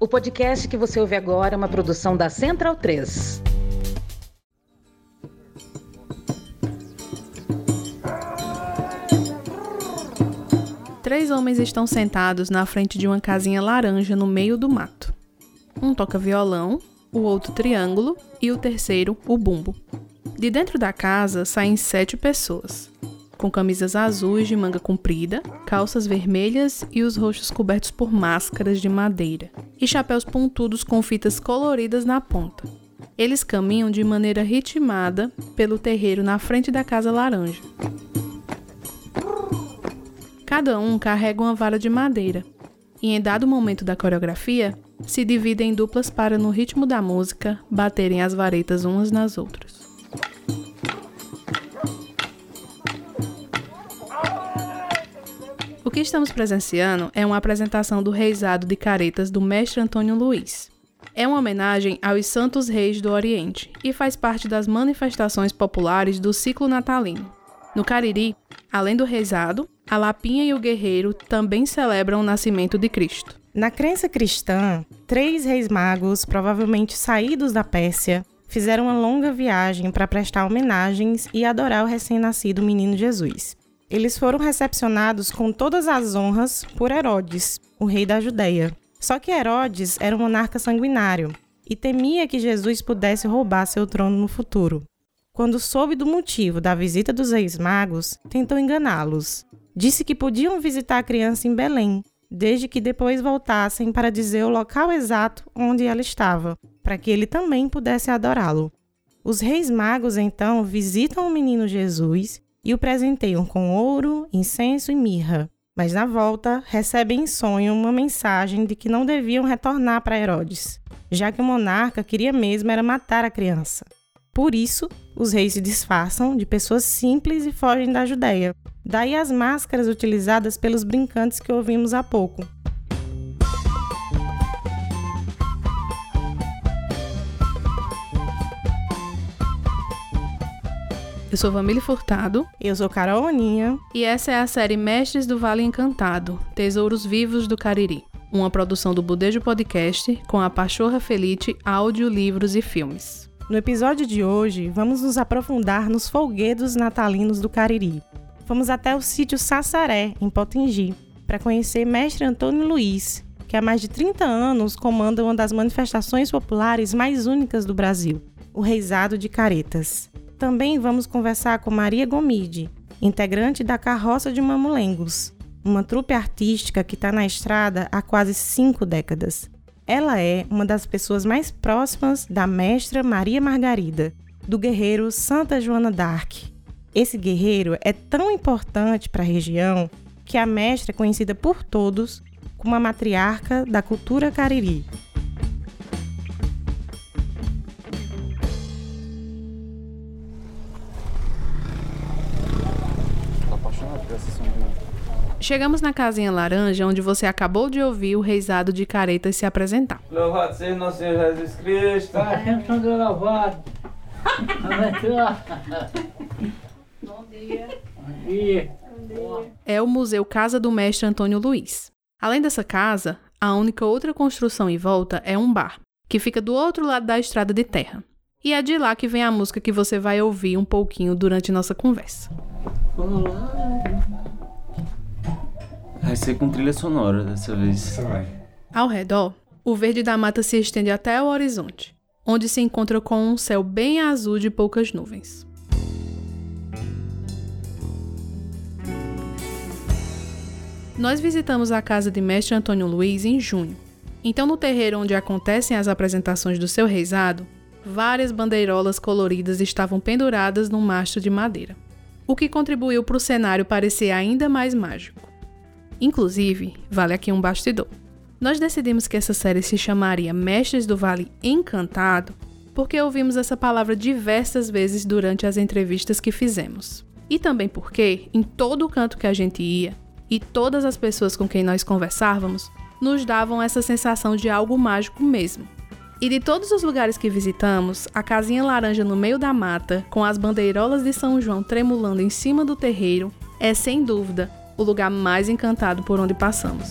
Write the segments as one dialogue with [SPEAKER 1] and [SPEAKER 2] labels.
[SPEAKER 1] O podcast que você ouve agora é uma produção da Central 3.
[SPEAKER 2] Três homens estão sentados na frente de uma casinha laranja no meio do mato. Um toca violão, o outro triângulo e o terceiro o bumbo. De dentro da casa saem sete pessoas, com camisas azuis de manga comprida, calças vermelhas e os rostos cobertos por máscaras de madeira, e chapéus pontudos com fitas coloridas na ponta. Eles caminham de maneira ritmada pelo terreiro na frente da casa laranja. Cada um carrega uma vara de madeira, e em dado momento da coreografia, se dividem em duplas para, no ritmo da música, baterem as varetas umas nas outras. Que estamos presenciando é uma apresentação do reisado de caretas do mestre Antônio Luiz. É uma homenagem aos santos reis do Oriente e faz parte das manifestações populares do ciclo natalino. No Cariri, além do reisado, a lapinha e o guerreiro também celebram o nascimento de Cristo.
[SPEAKER 3] Na crença cristã, três reis magos, provavelmente saídos da Pérsia, fizeram uma longa viagem para prestar homenagens e adorar o recém-nascido menino Jesus. Eles foram recepcionados com todas as honras por Herodes, o rei da Judéia. Só que Herodes era um monarca sanguinário e temia que Jesus pudesse roubar seu trono no futuro. Quando soube do motivo da visita dos reis magos, tentou enganá-los. Disse que podiam visitar a criança em Belém, desde que depois voltassem para dizer o local exato onde ela estava, para que ele também pudesse adorá-lo. Os reis magos então visitam o menino Jesus e o presenteiam com ouro, incenso e mirra. Mas na volta, recebem em sonho uma mensagem de que não deviam retornar para Herodes, já que o monarca queria mesmo era matar a criança. Por isso, os reis se disfarçam de pessoas simples e fogem da Judéia. Daí as máscaras utilizadas pelos brincantes que ouvimos há pouco.
[SPEAKER 2] Eu sou Vamília Furtado.
[SPEAKER 3] Eu sou Carol Aninha.
[SPEAKER 2] E essa é a série Mestres do Vale Encantado Tesouros Vivos do Cariri. Uma produção do Budejo Podcast com a Pachorra Felite, áudio, livros e filmes.
[SPEAKER 3] No episódio de hoje, vamos nos aprofundar nos folguedos natalinos do Cariri. Fomos até o sítio Sassaré, em Potengi, para conhecer Mestre Antônio Luiz, que há mais de 30 anos comanda uma das manifestações populares mais únicas do Brasil, o Reisado de Caretas. Também vamos conversar com Maria Gomide, integrante da Carroça de Mamulengos, uma trupe artística que está na estrada há quase cinco décadas. Ela é uma das pessoas mais próximas da mestra Maria Margarida, do guerreiro Santa Joana d'Arc. Esse guerreiro é tão importante para a região que a mestra é conhecida por todos como a matriarca da cultura cariri.
[SPEAKER 2] Chegamos na casinha laranja, onde você acabou de ouvir o reisado de caretas se apresentar.
[SPEAKER 4] Louvado seja nosso Senhor Jesus Cristo.
[SPEAKER 5] Para sempre louvado. Bom dia. Bom dia.
[SPEAKER 2] É o Museu Casa do Mestre Antônio Luiz. Além dessa casa, a única outra construção em volta é um bar, que fica do outro lado da estrada de terra. E é de lá que vem a música que você vai ouvir um pouquinho durante nossa conversa.
[SPEAKER 5] Vamos lá.
[SPEAKER 4] Vai ser com trilha sonora dessa vez.
[SPEAKER 2] Ao redor, o verde da mata se estende até o horizonte, onde se encontra com um céu bem azul de poucas nuvens. Nós visitamos a casa de Mestre Antônio Luiz em junho. Então, no terreiro onde acontecem as apresentações do seu reisado, várias bandeirolas coloridas estavam penduradas num mastro de madeira, o que contribuiu para o cenário parecer ainda mais mágico. Inclusive, vale aqui um bastidor. Nós decidimos que essa série se chamaria Mestres do Vale Encantado porque ouvimos essa palavra diversas vezes durante as entrevistas que fizemos. E também porque, em todo canto que a gente ia, e todas as pessoas com quem nós conversávamos, nos davam essa sensação de algo mágico mesmo. E de todos os lugares que visitamos, a casinha laranja no meio da mata, com as bandeirolas de São João tremulando em cima do terreiro, é sem dúvida o lugar mais encantado por onde passamos.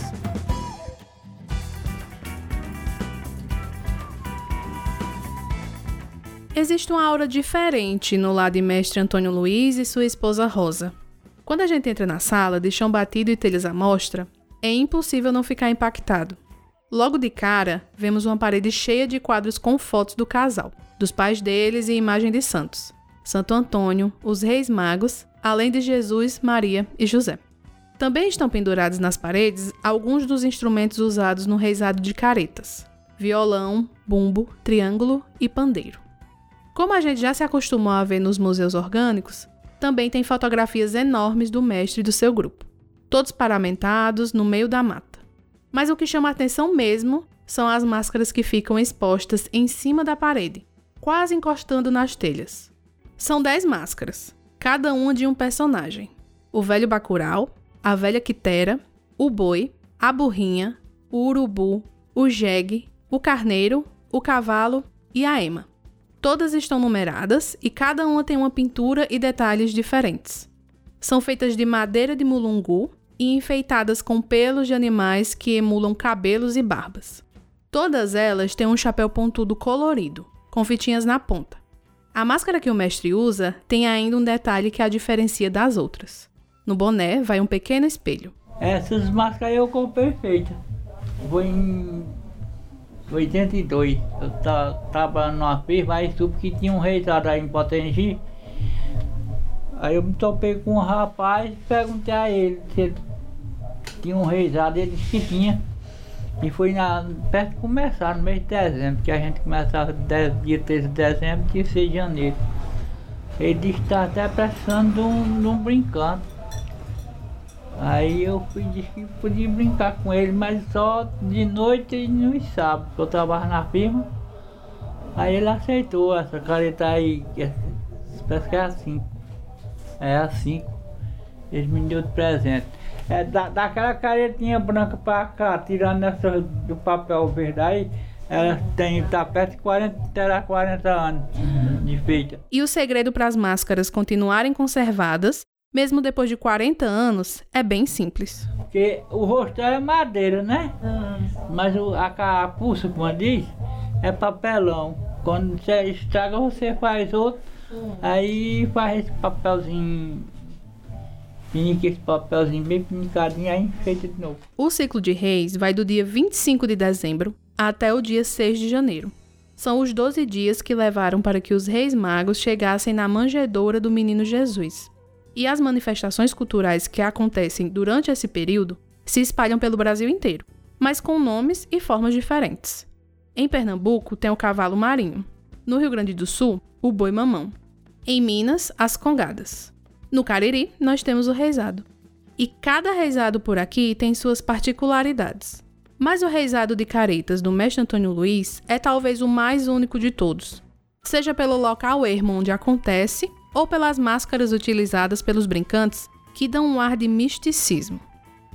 [SPEAKER 2] Existe uma aura diferente no lado de mestre Antônio Luiz e sua esposa Rosa. Quando a gente entra na sala de chão batido e telhas à mostra, é impossível não ficar impactado. Logo de cara, vemos uma parede cheia de quadros com fotos do casal, dos pais deles e imagem de santos. Santo Antônio, os Reis Magos, além de Jesus, Maria e José. Também estão pendurados nas paredes alguns dos instrumentos usados no reizado de caretas: violão, bumbo, triângulo e pandeiro. Como a gente já se acostumou a ver nos museus orgânicos, também tem fotografias enormes do mestre e do seu grupo, todos paramentados no meio da mata. Mas o que chama atenção mesmo são as máscaras que ficam expostas em cima da parede, quase encostando nas telhas. São dez máscaras, cada uma de um personagem: o velho Bacurau, a velha Quitera, o boi, a burrinha, o urubu, o jegue, o carneiro, o cavalo e a ema. Todas estão numeradas e cada uma tem uma pintura e detalhes diferentes. São feitas de madeira de mulungu e enfeitadas com pelos de animais que emulam cabelos e barbas. Todas elas têm um chapéu pontudo colorido, com fitinhas na ponta. A máscara que o mestre usa tem ainda um detalhe que a diferencia das outras. No boné vai um pequeno espelho.
[SPEAKER 5] Essas máscaras eu comprei feita. Foi em 82. Eu estava numa firma, aí soube que tinha um reitado aí em Potengi. Aí eu me topei com um rapaz perguntei a ele se ele tinha um reisado, ele disse que tinha. E foi na, perto de começar, no mês de dezembro, que a gente começava dia 13 de dezembro e 6 de janeiro. Ele disse que estava até precisando de um, de um brincando. Aí eu fui, disse que podia brincar com ele, mas só de noite e nos sábados, que eu trabalho na firma. Aí ele aceitou essa careta aí, é, parece que é assim. É assim. Ele me deu de presente. É da, daquela caretinha branca pra cá, tirando essa do papel verde aí, ela tem, tá perto de 40, terá 40 anos de feita.
[SPEAKER 2] E o segredo para as máscaras continuarem conservadas mesmo depois de 40 anos, é bem simples.
[SPEAKER 5] Porque o rosto é madeira, né? Mas o, a carapuça, como diz, é papelão. Quando você estraga, você faz outro. Aí faz esse papelzinho Pinica esse papelzinho bem pinicadinho, aí enfeita de novo.
[SPEAKER 2] O ciclo de reis vai do dia 25 de dezembro até o dia 6 de janeiro. São os 12 dias que levaram para que os reis magos chegassem na manjedoura do menino Jesus e as manifestações culturais que acontecem durante esse período se espalham pelo Brasil inteiro, mas com nomes e formas diferentes. Em Pernambuco tem o cavalo marinho, no Rio Grande do Sul, o boi mamão, em Minas, as congadas. No Cariri, nós temos o reizado. E cada reizado por aqui tem suas particularidades. Mas o reizado de caretas do mestre Antônio Luiz é talvez o mais único de todos, seja pelo local ermo onde acontece ou pelas máscaras utilizadas pelos brincantes, que dão um ar de misticismo.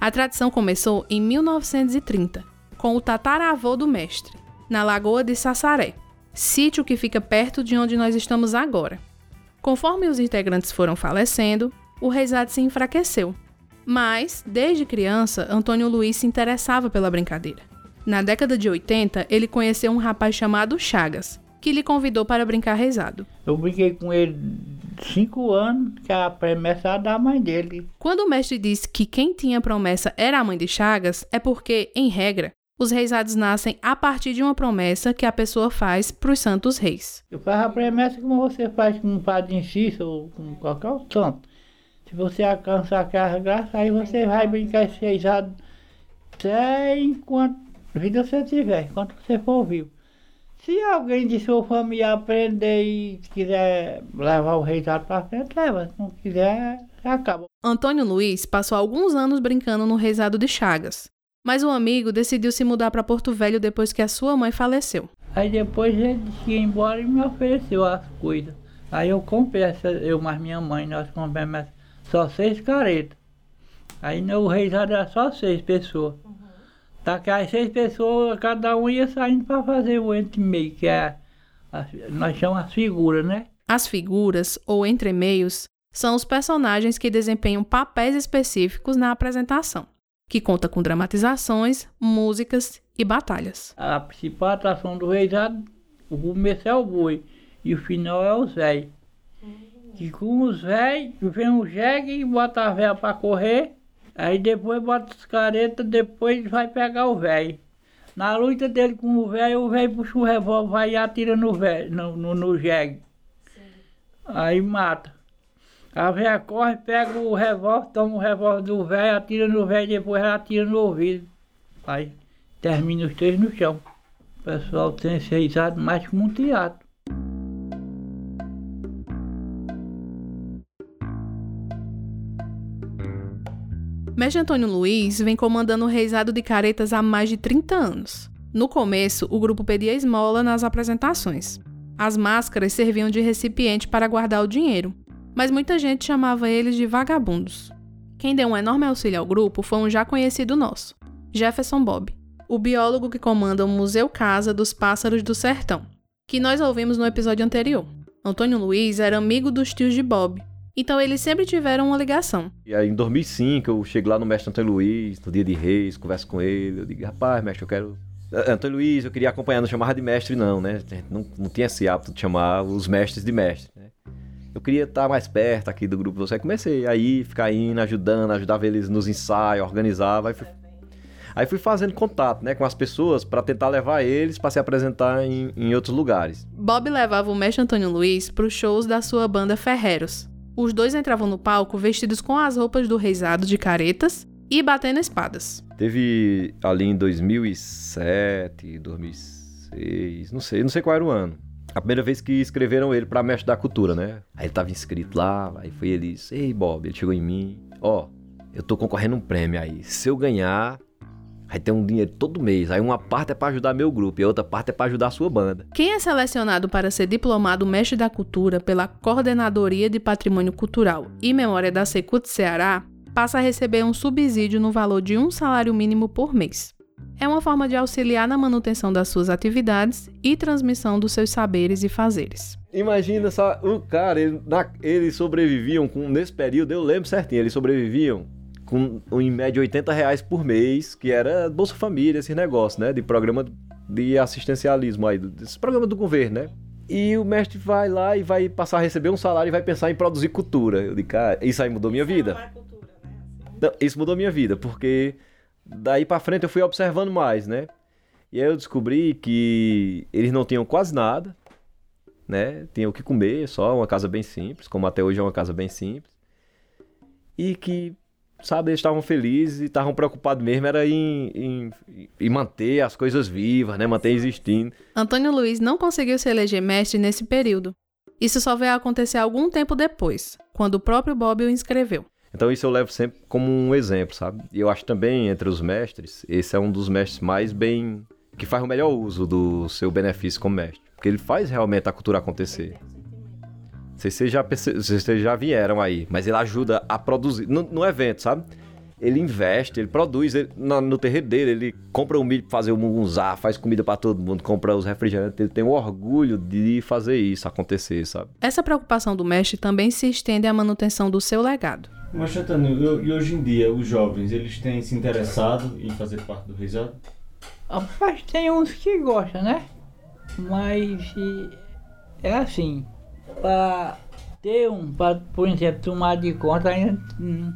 [SPEAKER 2] A tradição começou em 1930, com o tataravô do mestre, na Lagoa de Sassaré, sítio que fica perto de onde nós estamos agora. Conforme os integrantes foram falecendo, o reisado se enfraqueceu. Mas, desde criança, Antônio Luiz se interessava pela brincadeira. Na década de 80, ele conheceu um rapaz chamado Chagas, que lhe convidou para brincar reisado.
[SPEAKER 5] Eu brinquei com ele cinco anos, que a promessa era da mãe dele.
[SPEAKER 2] Quando o mestre disse que quem tinha promessa era a mãe de Chagas, é porque, em regra, os reisados nascem a partir de uma promessa que a pessoa faz para os santos reis.
[SPEAKER 5] Eu faço a promessa como você faz com um padre Inciso ou com qualquer outro santo. Se você alcançar aquela graça, aí você vai brincar esse reisado até enquanto vida você tiver, enquanto você for vivo. Se alguém de sua família aprender e quiser levar o reisado para frente, leva. Se não quiser, acaba.
[SPEAKER 2] Antônio Luiz passou alguns anos brincando no reisado de Chagas, mas o amigo decidiu se mudar para Porto Velho depois que a sua mãe faleceu.
[SPEAKER 5] Aí depois ele ia embora e me ofereceu as coisas. Aí eu comprei essa, eu mais minha mãe, nós compramos só seis caretas. Aí no reisado era só seis pessoas. Tá que as seis pessoas, cada um ia saindo para fazer o entre-meio, que é, a, nós chamamos as figuras, né?
[SPEAKER 2] As figuras, ou entremeios, são os personagens que desempenham papéis específicos na apresentação, que conta com dramatizações, músicas e batalhas.
[SPEAKER 5] A principal atração do reisado, o começo é o boi. E o final é os velhos. Que com os velhos, vem o jegue e bota a véia pra correr. Aí depois bota os caretas, depois vai pegar o velho. Na luta dele com o velho, o velho puxa o revólver, vai e atira no velho, no, no, no jegue. Aí mata. A velha corre, pega o revólver, toma o revólver do velho, atira no velho, depois ela atira no ouvido. Aí termina os três no chão. O pessoal tem risado mais como um teatro.
[SPEAKER 2] Mestre Antônio Luiz vem comandando o reizado de caretas há mais de 30 anos. No começo, o grupo pedia esmola nas apresentações. As máscaras serviam de recipiente para guardar o dinheiro, mas muita gente chamava eles de vagabundos. Quem deu um enorme auxílio ao grupo foi um já conhecido nosso, Jefferson Bob, o biólogo que comanda o Museu Casa dos Pássaros do Sertão, que nós ouvimos no episódio anterior. Antônio Luiz era amigo dos tios de Bob, então eles sempre tiveram uma ligação.
[SPEAKER 6] E aí em 2005 eu chego lá no mestre Antônio Luiz, no dia de reis, converso com ele, eu digo, rapaz, mestre, eu quero... "Ah, Antônio Luiz, eu queria acompanhar, não chamava de mestre não, né? Não, não tinha esse hábito de chamar os mestres de mestre, né? Eu queria estar mais perto aqui do grupo você. Aí comecei aí, ficar indo, ajudando, ajudava eles nos ensaios, organizava. Aí fui, aí fui fazendo contato né, com as pessoas para tentar levar eles para se apresentar em, em outros lugares.
[SPEAKER 2] Bob levava o mestre Antônio Luiz para os shows da sua banda Ferreros. Os dois entravam no palco vestidos com as roupas do reizado de caretas e batendo espadas.
[SPEAKER 6] Teve ali em 2007, 2006, não sei, não sei qual era o ano. A primeira vez que escreveram ele pra mestre da cultura, né? Aí ele tava inscrito lá, aí foi ele disse, ei Bob, ele chegou em mim, ó, eu tô concorrendo um prêmio aí, se eu ganhar, vai ter um dinheiro todo mês, aí uma parte é pra ajudar meu grupo e a outra parte é pra ajudar a sua banda.
[SPEAKER 2] Quem é selecionado para ser diplomado mestre da cultura pela Coordenadoria de Patrimônio Cultural e Memória da Secult Ceará passa a receber um subsídio no valor de um salário mínimo por mês. É uma forma de auxiliar na manutenção das suas atividades e transmissão dos seus saberes e fazeres.
[SPEAKER 6] Imagina só, o cara, ele, na- eles sobreviviam com, nesse período, eu lembro certinho, eles sobreviviam com em média 80 reais por mês, que era Bolsa Família, esse negócio, né? De programa de assistencialismo aí, desse programa do governo, né? E o mestre vai lá e vai passar a receber um salário e vai pensar em produzir cultura. Eu digo, cara, isso aí mudou minha vida. Não, isso mudou minha vida, porque daí pra frente eu fui observando mais, né? E aí eu descobri que eles não tinham quase nada, né? Tinham o que comer, só uma casa bem simples, como até hoje é uma casa bem simples. E que, sabe, eles estavam felizes e estavam preocupados mesmo era em, em, em manter as coisas vivas, né? Manter existindo.
[SPEAKER 2] Antônio Luiz não conseguiu se eleger mestre nesse período. Isso só veio a acontecer algum tempo depois, quando o próprio Bob o inscreveu.
[SPEAKER 6] Então isso eu levo sempre como um exemplo, sabe? E eu acho também, entre os mestres, esse é um dos mestres mais bem... que faz o melhor uso do seu benefício como mestre. Porque ele faz realmente a cultura acontecer. Não sei se vocês já, perce... se vocês já vieram aí, mas ele ajuda a produzir, no, no evento, sabe? Ele investe, ele produz, ele- na- no terreiro dele, ele compra o milho pra fazer o mungunzá, faz comida pra todo mundo, compra os refrigerantes, ele tem o orgulho de fazer isso acontecer, sabe?
[SPEAKER 2] Essa preocupação do mestre também se estende à manutenção do seu legado.
[SPEAKER 4] Mas, eu- e hoje em dia, os jovens, eles têm se interessado em fazer parte do Reisado?
[SPEAKER 5] Rapaz, tem uns que gostam, né? Mas é assim, pra ter um, pra, por exemplo, tomar de conta ainda não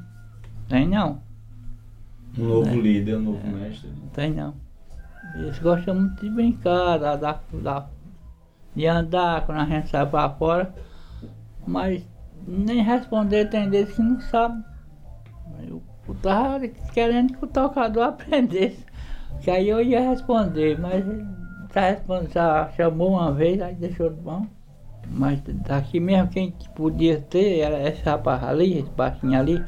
[SPEAKER 5] tem não,
[SPEAKER 4] Um novo líder, um novo mestre.
[SPEAKER 5] não tem não. Eles gostam muito de brincar, da, da, da- de andar quando a gente sai pra fora, mas nem responder tem deles que não sabem. Eu, eu tava querendo que o tocador aprendesse. Que aí eu ia responder, mas ele já, respondeu, já chamou uma vez, aí deixou de mão. Mas daqui mesmo quem que podia ter era esse rapaz ali, esse baixinho ali,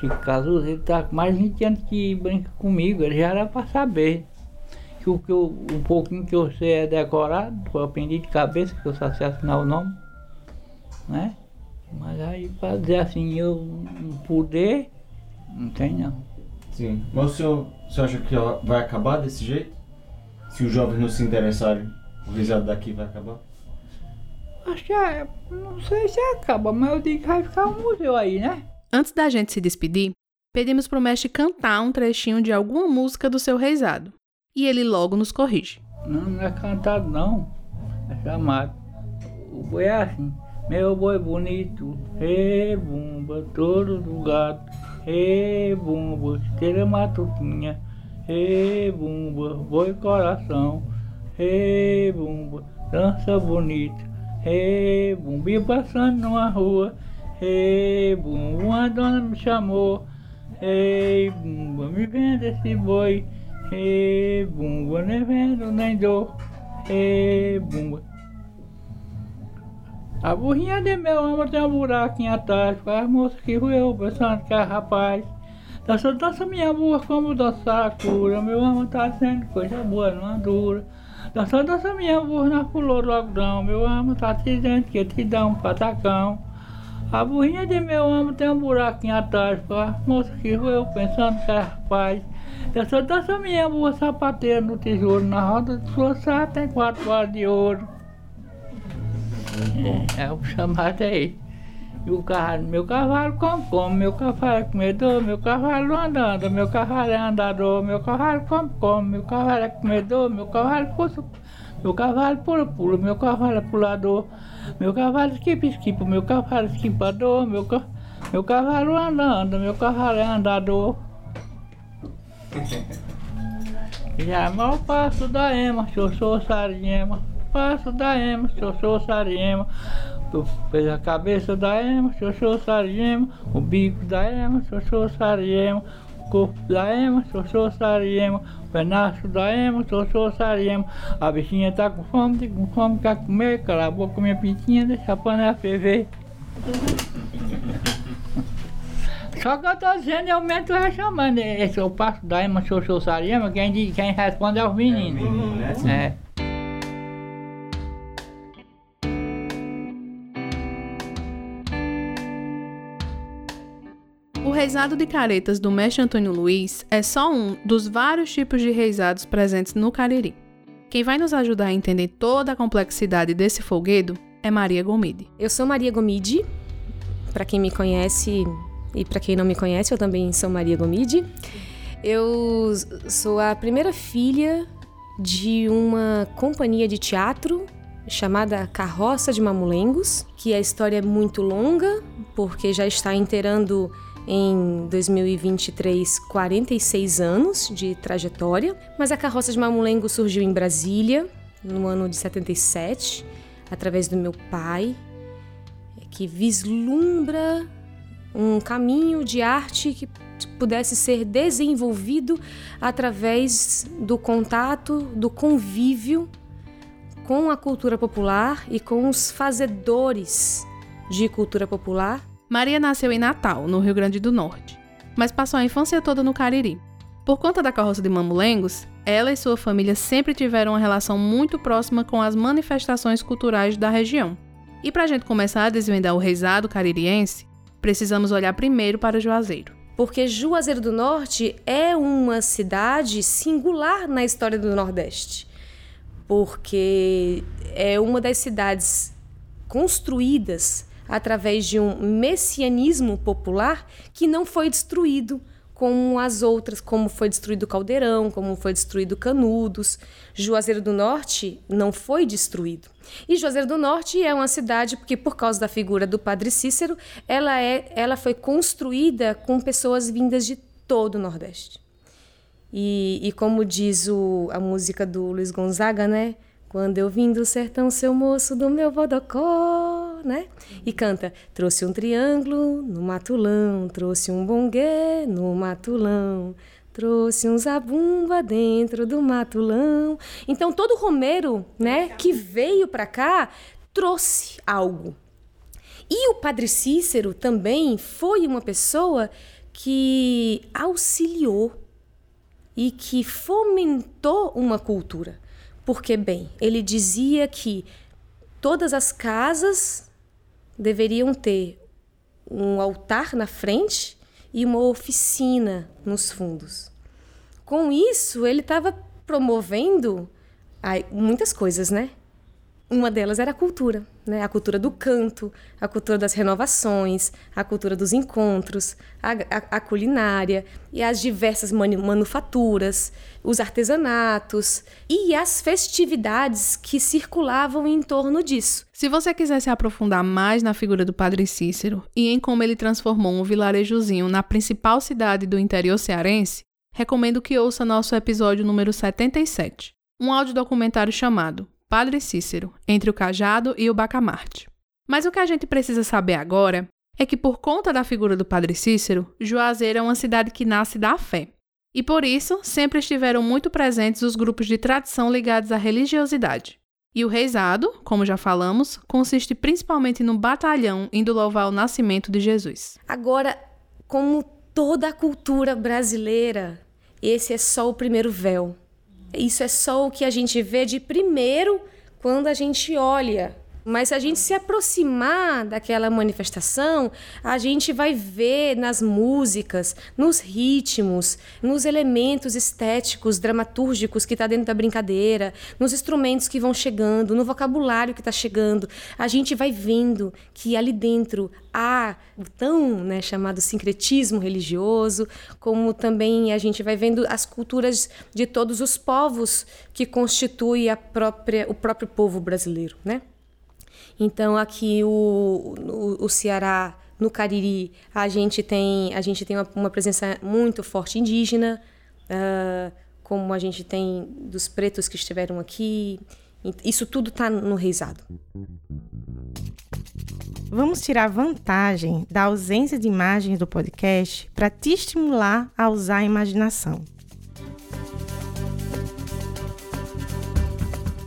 [SPEAKER 5] Chico Cazuza, ele tá com mais de 20 anos que brinca comigo, ele já era pra saber. Que o, que eu, um pouquinho que sei é decorado, eu aprendi de cabeça, que eu só sei assinar o nome, né? Mas aí pra dizer assim, eu não poder, não tem não.
[SPEAKER 4] Sim. Mas o senhor, o senhor acha que vai acabar desse jeito? Se os jovens não se interessarem, o Reisado daqui vai acabar?
[SPEAKER 5] Acho que é, não sei se acaba, mas eu digo que vai ficar um museu aí, né?
[SPEAKER 2] Antes da gente se despedir, pedimos pro mestre cantar um trechinho de alguma música do seu reizado. E ele logo nos corrige.
[SPEAKER 5] Não, não é cantado não, é chamado. o boi é assim. Meu boi bonito, rebumba todo do gato, rebumba, estrela matutinha, rebumba, boi coração, rebumba, dança bonita, rebumba, e passando numa rua, rebumba, uma dona me chamou, rebumba, me venda esse boi, rebumba, nem vendo nem dou, rebumba. A burrinha de meu amor tem um buraquinho atrás, com as moças que eu pensando que é rapaz. Dança, dança minha burra como dança a cura, meu amor tá sendo coisa boa, não dura. Dança, dança minha burra na logo não, meu amor tá dizendo que te dá um patacão. A burrinha de meu amor tem um buraquinho atrás, as moças que eu pensando que é rapaz. Dança, dança minha burra sapateira no tesouro, na roda de sua sala tem quatro horas de ouro. É, é o chamado aí. E o cavalo, meu cavalo come, come, meu cavalo é comedor, meu cavalo andando, meu cavalo é andador, meu cavalo come, come, meu cavalo é comedor, meu cavalo pula, meu cavalo pula, pula, meu cavalo é pulador, meu cavalo esquipa, esquipa, meu cavalo esquipador, meu, ca... meu cavalo andando, meu cavalo é andador. Já mal passo da ema, xoxô, sariema passo da ema, xoxô, sariema. Tu fez a cabeça da ema, xoxô, sariema. O bico da ema, xoxô, sariema. O corpo da ema, xoxô, sariema. O pedaço da ema, xoxô, sariema. A bichinha tá com fome, tá com fome, quer comer. Cala a boca, minha pintinha, deixa a panela ferver. Só que eu tô dizendo, eu mesmo tô chamando. Esse é o passo da Ema Xoxô Sariema, quem, quem responde é os meninos. É.
[SPEAKER 2] O reisado de caretas do mestre Antônio Luiz é só um dos vários tipos de reisados presentes no Cariri. Quem vai nos ajudar a entender toda a complexidade desse folguedo é Maria Gomide.
[SPEAKER 7] Eu sou Maria Gomide. Para quem me conhece e para quem não me conhece, eu também sou Maria Gomide. Eu sou a primeira filha de uma companhia de teatro chamada Carroça de Mamulengos, que a história é muito longa, porque já está inteirando em 2023 46 anos de trajetória, mas a Carroça de Mamulengos surgiu em Brasília no ano de 77, através do meu pai, que vislumbra um caminho de arte que pudesse ser desenvolvido através do contato, do convívio com a cultura popular e com os fazedores de cultura popular.
[SPEAKER 2] Maria nasceu em Natal, no Rio Grande do Norte, mas passou a infância toda no Cariri. Por conta da carroça de Mamulengos, ela e sua família sempre tiveram uma relação muito próxima com as manifestações culturais da região. E para a gente começar a desvendar o reisado caririense, precisamos olhar primeiro para Juazeiro.
[SPEAKER 7] Porque Juazeiro do Norte é uma cidade singular na história do Nordeste. Porque é uma das cidades construídas através de um messianismo popular que não foi destruído como as outras, como foi destruído Caldeirão, como foi destruído Canudos. Juazeiro do Norte não foi destruído. E Juazeiro do Norte é uma cidade porque por causa da figura do Padre Cícero, ela é, ela foi construída com pessoas vindas de todo o Nordeste. E, e como diz o, a música do Luiz Gonzaga, né? Quando eu vim do sertão, seu moço do meu vodocó, né? E canta: trouxe um triângulo no matulão, trouxe um bonguê no matulão, trouxe um zabumba dentro do matulão. Então todo romeiro, né, que veio para cá, trouxe algo. E o Padre Cícero também foi uma pessoa que auxiliou e que fomentou uma cultura. Porque, bem, ele dizia que todas as casas deveriam ter um altar na frente e uma oficina nos fundos. Com isso, ele estava promovendo muitas coisas, né? Uma delas era a cultura, né? a cultura do canto, a cultura das renovações, a cultura dos encontros, a, a, a culinária e as diversas manu manufaturas, os artesanatos e as festividades que circulavam em torno disso.
[SPEAKER 2] Se você quiser se aprofundar mais na figura do Padre Cícero e em como ele transformou um vilarejozinho na principal cidade do interior cearense, recomendo que ouça nosso episódio número 77, um audiodocumentário chamado Padre Cícero, entre o Cajado e o Bacamarte. Mas o que a gente precisa saber agora é que, por conta da figura do Padre Cícero, Juazeiro é uma cidade que nasce da fé. E por isso, sempre estiveram muito presentes os grupos de tradição ligados à religiosidade. E o reizado, como já falamos, consiste principalmente no batalhão indo louvar o nascimento de Jesus.
[SPEAKER 7] Agora, como toda a cultura brasileira, esse é só o primeiro véu. Isso é só o que a gente vê de primeiro quando a gente olha mas se a gente se aproximar daquela manifestação, a gente vai ver nas músicas, nos ritmos, nos elementos estéticos, dramatúrgicos que está dentro da brincadeira, nos instrumentos que vão chegando, no vocabulário que está chegando. A gente vai vendo que ali dentro há o tão né, chamado sincretismo religioso, como também a gente vai vendo as culturas de todos os povos que constituem a própria, o próprio povo brasileiro, né? Então aqui o, o, o Ceará, no Cariri, a gente tem, a gente tem uma, uma presença muito forte indígena, uh, como a gente tem dos pretos que estiveram aqui. Isso tudo está no reizado.
[SPEAKER 3] Vamos tirar vantagem da ausência de imagens do podcast para te estimular a usar a imaginação.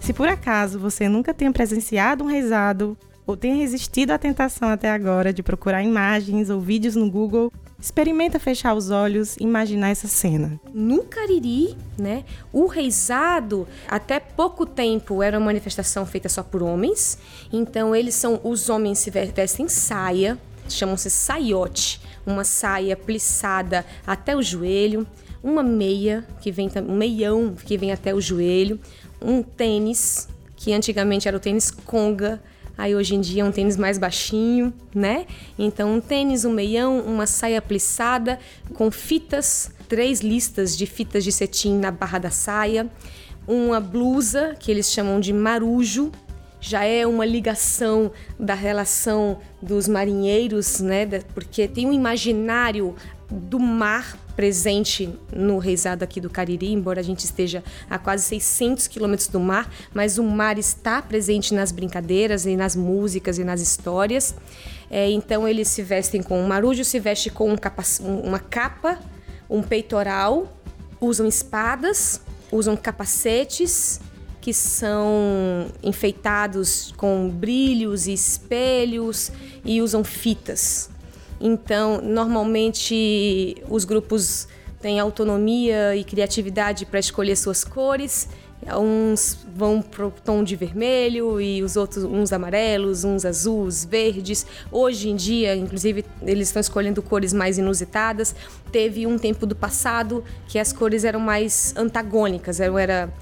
[SPEAKER 3] Se por acaso você nunca tenha presenciado um rezado ou tenha resistido à tentação até agora de procurar imagens ou vídeos no Google, experimenta fechar os olhos e imaginar essa cena.
[SPEAKER 7] No Cariri, né, o reizado até pouco tempo era uma manifestação feita só por homens. Então eles são os homens se vestem saia, chamam-se saiote, uma saia plissada até o joelho, uma meia que vem um meião que vem até o joelho, um tênis, que antigamente era o tênis conga, aí hoje em dia é um tênis mais baixinho, né? Então, um tênis, um meião, uma saia plissada com fitas, três listas de fitas de cetim na barra da saia, uma blusa que eles chamam de marujo, já é uma ligação da relação dos marinheiros, né? Porque tem um imaginário do mar presente no reizado aqui do Cariri, embora a gente esteja a quase 600 quilômetros do mar, mas o mar está presente nas brincadeiras e nas músicas e nas histórias. É, então eles se vestem com um marujo, se veste com um capa, uma capa, um peitoral, usam espadas, usam capacetes que são enfeitados com brilhos e espelhos e usam fitas. Então, normalmente os grupos têm autonomia e criatividade para escolher suas cores. Uns vão para o tom de vermelho e os outros uns amarelos, uns azuis, verdes. Hoje em dia, inclusive, eles estão escolhendo cores mais inusitadas. Teve um tempo do passado que as cores eram mais antagônicas, era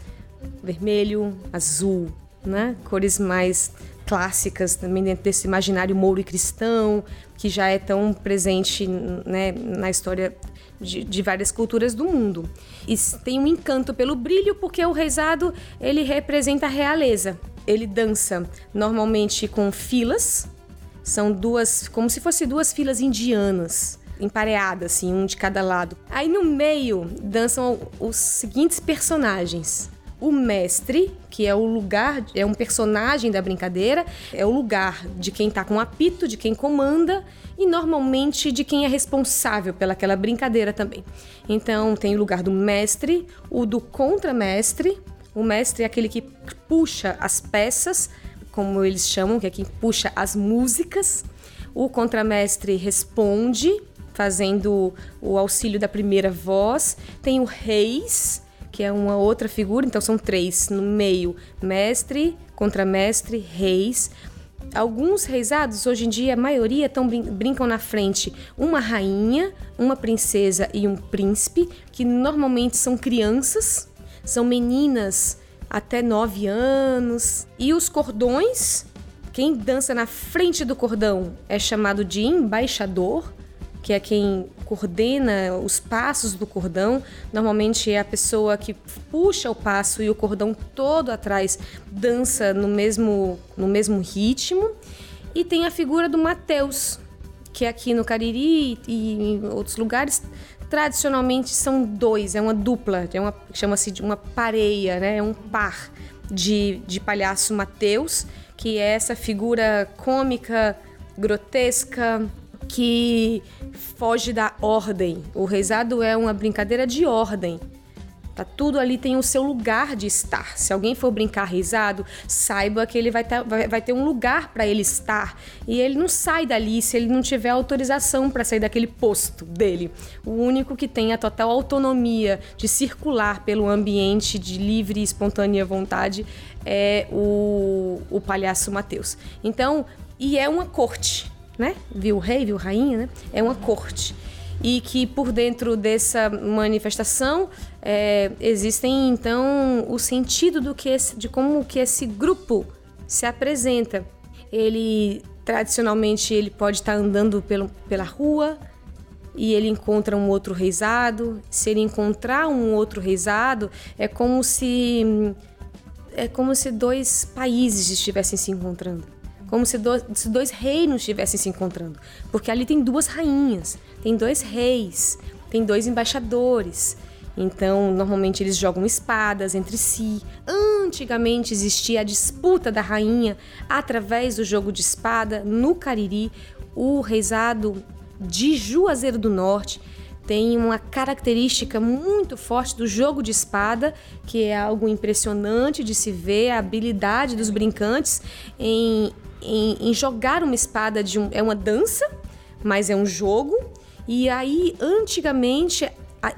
[SPEAKER 7] vermelho, azul, né? Cores mais clássicas também dentro desse imaginário mouro e cristão, que já é tão presente né, na história de, de, várias culturas do mundo. E tem um encanto pelo brilho, porque o reizado ele representa a realeza. Ele dança normalmente com filas, são duas, como se fossem duas filas indianas empareadas, assim, um de cada lado. Aí no meio dançam os seguintes personagens: o mestre, que é o lugar, é um personagem da brincadeira, é o lugar de quem está com apito, de quem comanda e normalmente de quem é responsável pelaquela brincadeira também. Então tem o lugar do mestre, o do contramestre. O mestre é aquele que puxa as peças, como eles chamam, que é quem puxa as músicas. O contramestre responde, fazendo o auxílio da primeira voz. Tem o reis, que é uma outra figura, então são três no meio: mestre, contramestre, reis. Alguns reisados, hoje em dia, a maioria tão, brincam na frente uma rainha, uma princesa e um príncipe, que normalmente são crianças, são meninas até 9 anos. E os cordões, quem dança na frente do cordão é chamado de embaixador, que é quem coordena os passos do cordão. Normalmente é a pessoa que puxa o passo e o cordão todo atrás dança no mesmo, no mesmo ritmo. E tem a figura do Mateus, que aqui no Cariri e em outros lugares tradicionalmente são dois, é uma dupla, é uma chama-se de uma pareia, né? É um par de, de palhaço Mateus, que é essa figura cômica, grotesca, que foge da ordem. O rezado é uma brincadeira de ordem. Tá tudo ali tem o seu lugar de estar. Se alguém for brincar risado, saiba que ele vai ter, vai, vai ter um lugar para ele estar. E ele não sai dali se ele não tiver autorização para sair daquele posto dele. O único que tem a total autonomia de circular pelo ambiente de livre e espontânea vontade é o, o palhaço Mateus. Então, e é uma corte, né? Viu rei, viu rainha, né? É uma corte e que por dentro dessa manifestação é, existem então o sentido do que esse, de como que esse grupo se apresenta. Ele tradicionalmente ele pode estar andando pelo, pela rua e ele encontra um outro reisado. Se ele encontrar um outro reisado, é como se é como se dois países estivessem se encontrando como se, do, se dois reinos estivessem se encontrando. Porque ali tem duas rainhas, tem dois reis, tem dois embaixadores. Então, normalmente eles jogam espadas entre si. Antigamente existia a disputa da rainha através do jogo de espada no Cariri. O reisado de Juazeiro do Norte tem uma característica muito forte do jogo de espada, que é algo impressionante de se ver, a habilidade dos brincantes em em, em jogar uma espada de um. É uma dança, mas é um jogo. E aí, antigamente,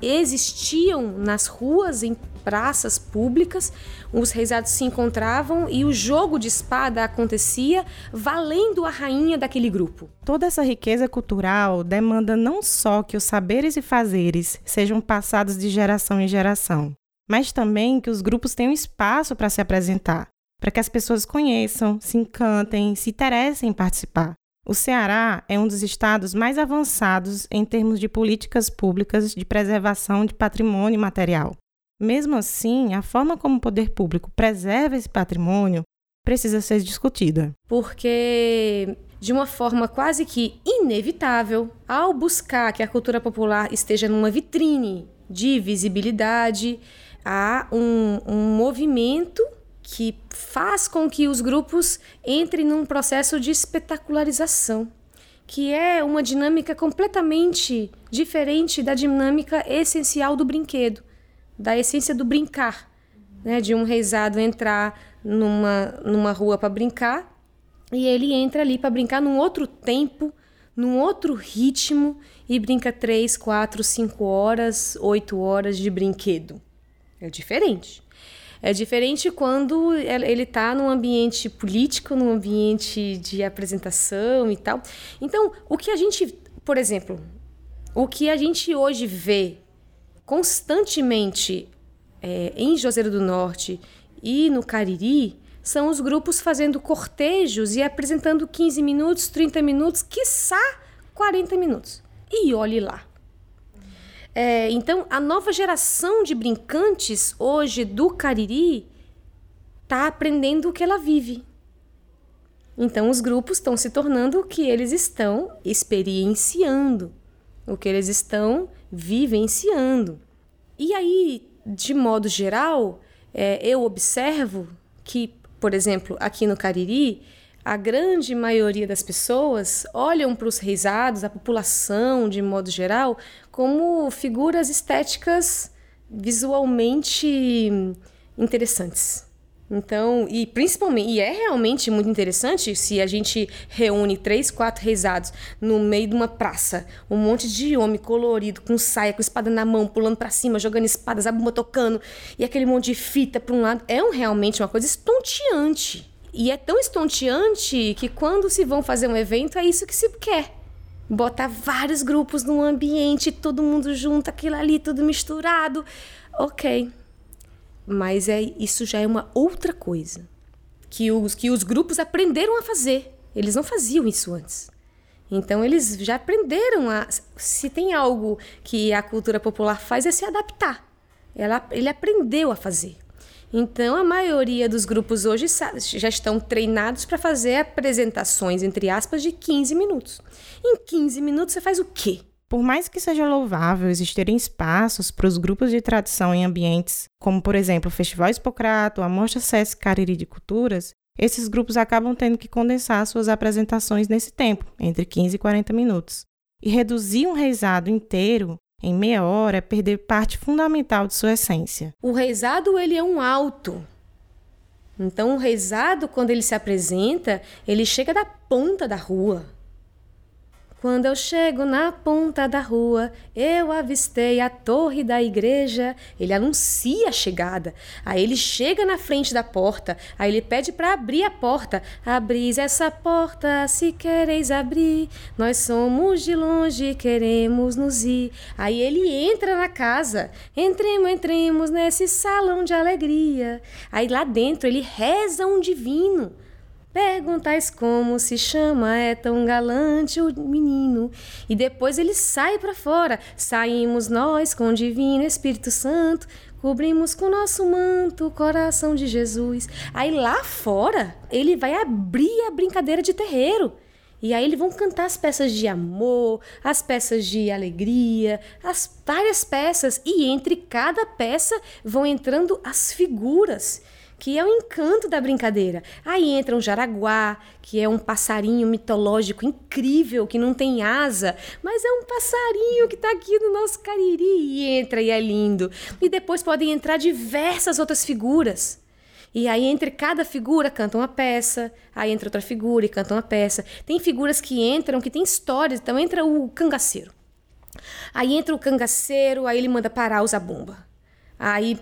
[SPEAKER 7] existiam nas ruas, em praças públicas, os reisados se encontravam e o jogo de espada acontecia valendo a rainha daquele grupo.
[SPEAKER 3] Toda essa riqueza cultural demanda não só que os saberes e fazeres sejam passados de geração em geração, mas também que os grupos tenham espaço para se apresentar, para que as pessoas conheçam, se encantem, se interessem em participar. O Ceará é um dos estados mais avançados em termos de políticas públicas de preservação de patrimônio material. Mesmo assim, a forma como o poder público preserva esse patrimônio precisa ser discutida.
[SPEAKER 7] Porque, de uma forma quase que inevitável, ao buscar que a cultura popular esteja numa vitrine de visibilidade, há um, um movimento que faz com que os grupos entrem num processo de espetacularização, que é uma dinâmica completamente diferente da dinâmica essencial do brinquedo, da essência do brincar, né? de um reizado entrar numa, numa rua para brincar e ele entra ali para brincar num outro tempo, num outro ritmo e brinca três, quatro, cinco horas, oito horas de brinquedo. É diferente. É diferente quando ele está num ambiente político, num ambiente de apresentação e tal. Então, o que a gente, por exemplo, o que a gente hoje vê constantemente é, em Juazeiro do Norte e no Cariri são os grupos fazendo cortejos e apresentando 15 minutos, 30 minutos, quiçá 40 minutos. E olhe lá. É, então, a nova geração de brincantes hoje do Cariri está aprendendo o que ela vive. Então, os grupos estão se tornando o que eles estão experienciando, o que eles estão vivenciando. E aí, de modo geral, é, eu observo que, por exemplo, aqui no Cariri, a grande maioria das pessoas olham para os reisados, a população de modo geral, como figuras estéticas visualmente interessantes. Então, e principalmente, e é realmente muito interessante se a gente reúne três, quatro reisados no meio de uma praça, um monte de homem colorido, com saia, com espada na mão, pulando para cima, jogando espadas, a tocando, e aquele monte de fita para um lado. É um, realmente uma coisa estonteante. E é tão estonteante que quando se vão fazer um evento, é isso que se quer. Botar vários grupos num ambiente, todo mundo junto, aquilo ali, tudo misturado. Ok. mas é isso já é uma outra coisa que os, que os grupos aprenderam a fazer. Eles não faziam isso antes. Então eles já aprenderam a. Se tem algo que a cultura popular faz é se adaptar. Ela, ele aprendeu a fazer. Então a maioria dos grupos hoje já estão treinados para fazer apresentações, entre aspas, de 15 minutos. Em 15 minutos você faz o quê?
[SPEAKER 3] Por mais que seja louvável existirem espaços para os grupos de tradição em ambientes como, por exemplo, o Festival Expocrato, a Mostra Sesc Cariri de Culturas, esses grupos acabam tendo que condensar suas apresentações nesse tempo, entre 15 e 40 minutos. E reduzir um reizado inteiro em meia hora é perder parte fundamental de sua essência.
[SPEAKER 7] O reizado ele é um alto. Então o reizado, quando ele se apresenta, ele chega da ponta da rua. Quando eu chego na ponta da rua, eu avistei a torre da igreja. Ele anuncia a chegada. Aí ele chega na frente da porta. Aí ele pede para abrir a porta. Abris essa porta, se quereis abrir. Nós somos de longe, queremos nos ir. Aí ele entra na casa. Entremos, entremos nesse salão de alegria. Aí lá dentro ele reza um divino. Perguntais como se chama, é tão galante o menino. E depois ele sai para fora. Saímos nós com o Divino Espírito Santo, cobrimos com nosso manto o coração de Jesus. Aí lá fora, ele vai abrir a brincadeira de terreiro. E aí eles vão cantar as peças de amor, as peças de alegria, as várias peças. E entre cada peça vão entrando as figuras que é o encanto da brincadeira. Aí entra um jaraguá, que é um passarinho mitológico incrível, que não tem asa, mas é um passarinho que está aqui no nosso cariri e entra e é lindo. E depois podem entrar diversas outras figuras. E aí, entre cada figura, canta uma peça, aí entra outra figura e canta uma peça. Tem figuras que entram, que tem histórias, então entra o cangaceiro. Aí entra o cangaceiro, aí ele manda parar o zabumba. Aí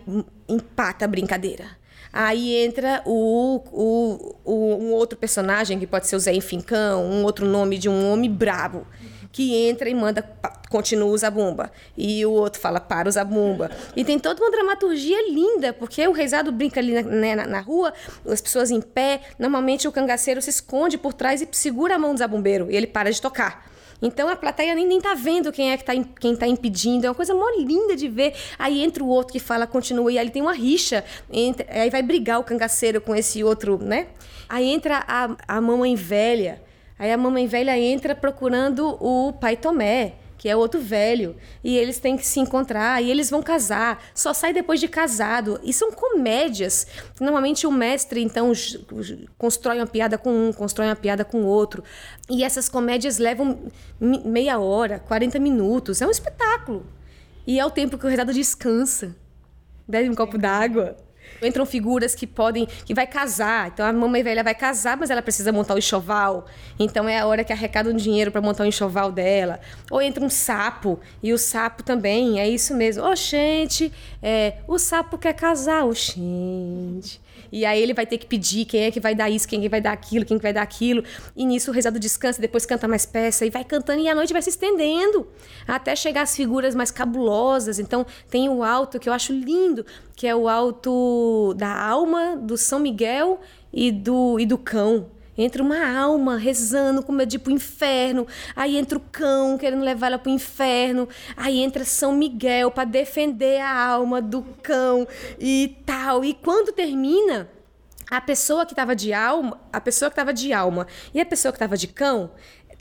[SPEAKER 7] empata a brincadeira. Aí entra o, o, o, um outro personagem, que pode ser o Zé Enfincão, um outro nome de um homem brabo, que entra e manda, continua o Zabumba. E o outro fala, para o Zabumba. E tem toda uma dramaturgia linda, porque o reizado brinca ali na, né, na, na, rua, as pessoas em pé. Normalmente o cangaceiro se esconde por trás e segura a mão do zabumbeiro, e ele para de tocar. Então a plateia nem, nem tá vendo quem é que tá, quem tá impedindo. É uma coisa mó linda de ver. Aí entra o outro que fala, continua, e aí tem uma rixa. Entre, aí vai brigar o cangaceiro com esse outro, né? Aí entra a, a mamãe velha. Aí a mamãe velha entra procurando o pai Tomé que é outro velho, e eles têm que se encontrar, e eles vão casar, só sai depois de casado. E são comédias. Normalmente o mestre, então, constrói uma piada com um, constrói uma piada com outro. E essas comédias levam meia hora, 40 minutos. É um espetáculo. E é o tempo que o rezado descansa. Bebe um copo d'água. Entram figuras que podem, que vai casar. Então a mamãe velha vai casar, mas ela precisa montar o enxoval. Então é a hora que arrecada um dinheiro para montar o enxoval dela. Ou entra um sapo e o sapo também, é isso mesmo. Oxente, é, o sapo quer casar, oxente. E aí ele vai ter que pedir quem é que vai dar isso, quem é que vai dar aquilo, quem é que vai dar aquilo. E nisso o rezado descansa, depois canta mais peça e vai cantando e a noite vai se estendendo até chegar às figuras mais cabulosas. Então tem o alto que eu acho lindo, que é o alto da alma do São Miguel e do, e do cão. Entra uma alma rezando com medo de ir pro inferno. Aí entra o cão querendo levar ela pro inferno. Aí entra São Miguel para defender a alma do cão e tal. E quando termina, a pessoa que estava de alma, a pessoa que estava de alma e a pessoa que estava de cão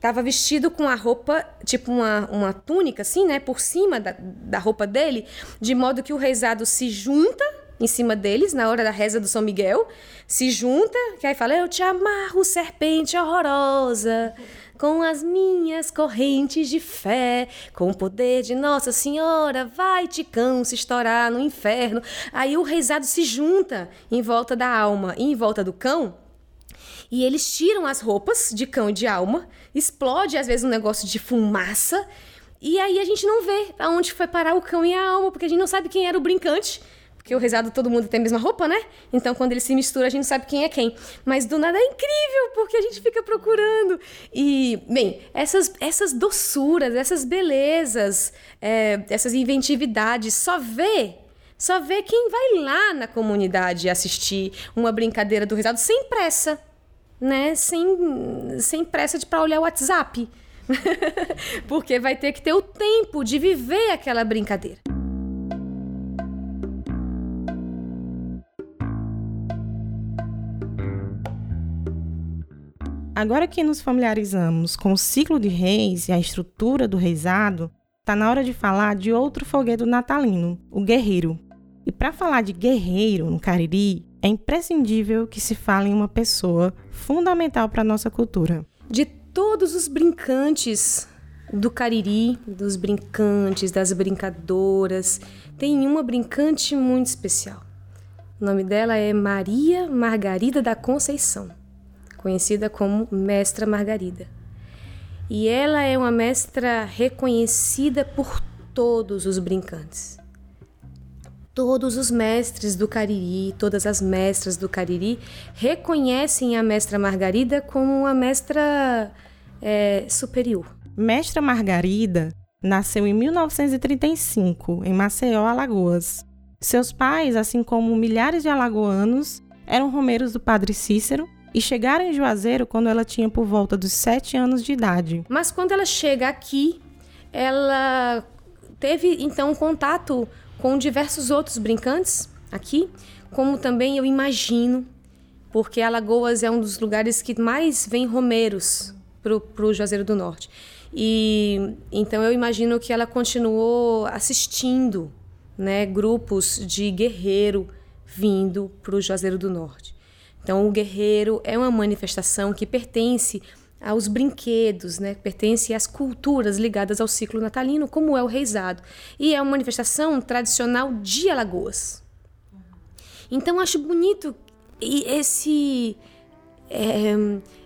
[SPEAKER 7] estava vestido com a roupa, tipo uma, uma túnica, assim, né, por cima da, da roupa dele, de modo que o rezado se junta em cima deles na hora da reza do São Miguel, se junta, que aí fala: Eu te amarro, serpente horrorosa, com as minhas correntes de fé, com o poder de Nossa Senhora, vai-te cão se estourar no inferno. Aí o rezado se junta em volta da alma e em volta do cão. E eles tiram as roupas de cão e de alma, explode às vezes um negócio de fumaça, e aí a gente não vê aonde foi parar o cão e a alma, porque a gente não sabe quem era o brincante porque o rezado todo mundo tem a mesma roupa, né? Então quando ele se mistura a gente sabe quem é quem. Mas do nada é incrível, porque a gente fica procurando. E, bem, essas, essas doçuras, essas belezas, é, essas inventividades, só vê Só vê quem vai lá na comunidade assistir uma brincadeira do risado sem pressa, né? Sem, sem pressa de para olhar o WhatsApp. Porque vai ter que ter o tempo de viver aquela brincadeira.
[SPEAKER 3] Agora que nos familiarizamos com o ciclo de reis e a estrutura do reisado, está na hora de falar de outro foguete natalino, o guerreiro. E para falar de guerreiro no Cariri, é imprescindível que se fale em uma pessoa fundamental para a nossa cultura.
[SPEAKER 7] De todos os brincantes do Cariri, dos brincantes, das brincadoras, tem uma brincante muito especial. O nome dela é Maria Margarida da Conceição conhecida como Mestra Margarida. E ela é uma mestra reconhecida por todos os brincantes. Todos os mestres do Cariri, todas as mestras do Cariri reconhecem a Mestra Margarida como uma mestra é, superior.
[SPEAKER 3] Mestra Margarida nasceu em 1935, em Maceió, Alagoas. Seus pais, assim como milhares de alagoanos, eram romeiros do Padre Cícero e chegaram em Juazeiro quando ela tinha por volta dos 7 anos de idade.
[SPEAKER 7] Mas quando ela chega aqui, ela teve então contato com diversos outros brincantes aqui, como também eu imagino, porque Alagoas é um dos lugares que mais vem romeiros para o Juazeiro do Norte. E então eu imagino que ela continuou assistindo né, grupos de guerreiro vindo para o Juazeiro do Norte. Então, o guerreiro é uma manifestação que pertence aos brinquedos, né? pertence às culturas ligadas ao ciclo natalino, como é o reizado. E é uma manifestação tradicional de Alagoas. Então, acho bonito esse, é,